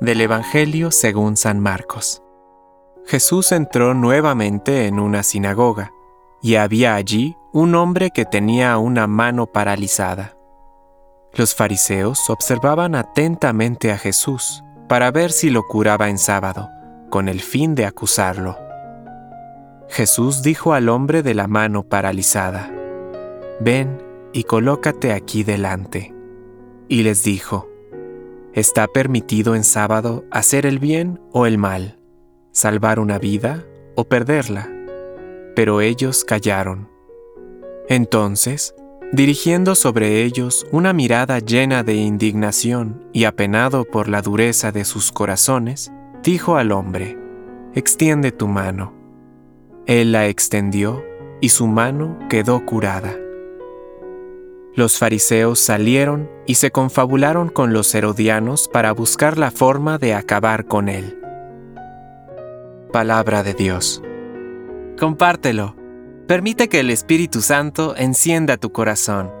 Del Evangelio según San Marcos. Jesús entró nuevamente en una sinagoga, y había allí un hombre que tenía una mano paralizada. Los fariseos observaban atentamente a Jesús para ver si lo curaba en sábado, con el fin de acusarlo. Jesús dijo al hombre de la mano paralizada, Ven y colócate aquí delante. Y les dijo, ¿Está permitido en sábado hacer el bien o el mal, salvar una vida o perderla? Pero ellos callaron. Entonces, dirigiendo sobre ellos una mirada llena de indignación y apenado por la dureza de sus corazones, dijo al hombre, Extiende tu mano. Él la extendió y su mano quedó curada. Los fariseos salieron y se confabularon con los herodianos para buscar la forma de acabar con él. Palabra de Dios. Compártelo. Permite que el Espíritu Santo encienda tu corazón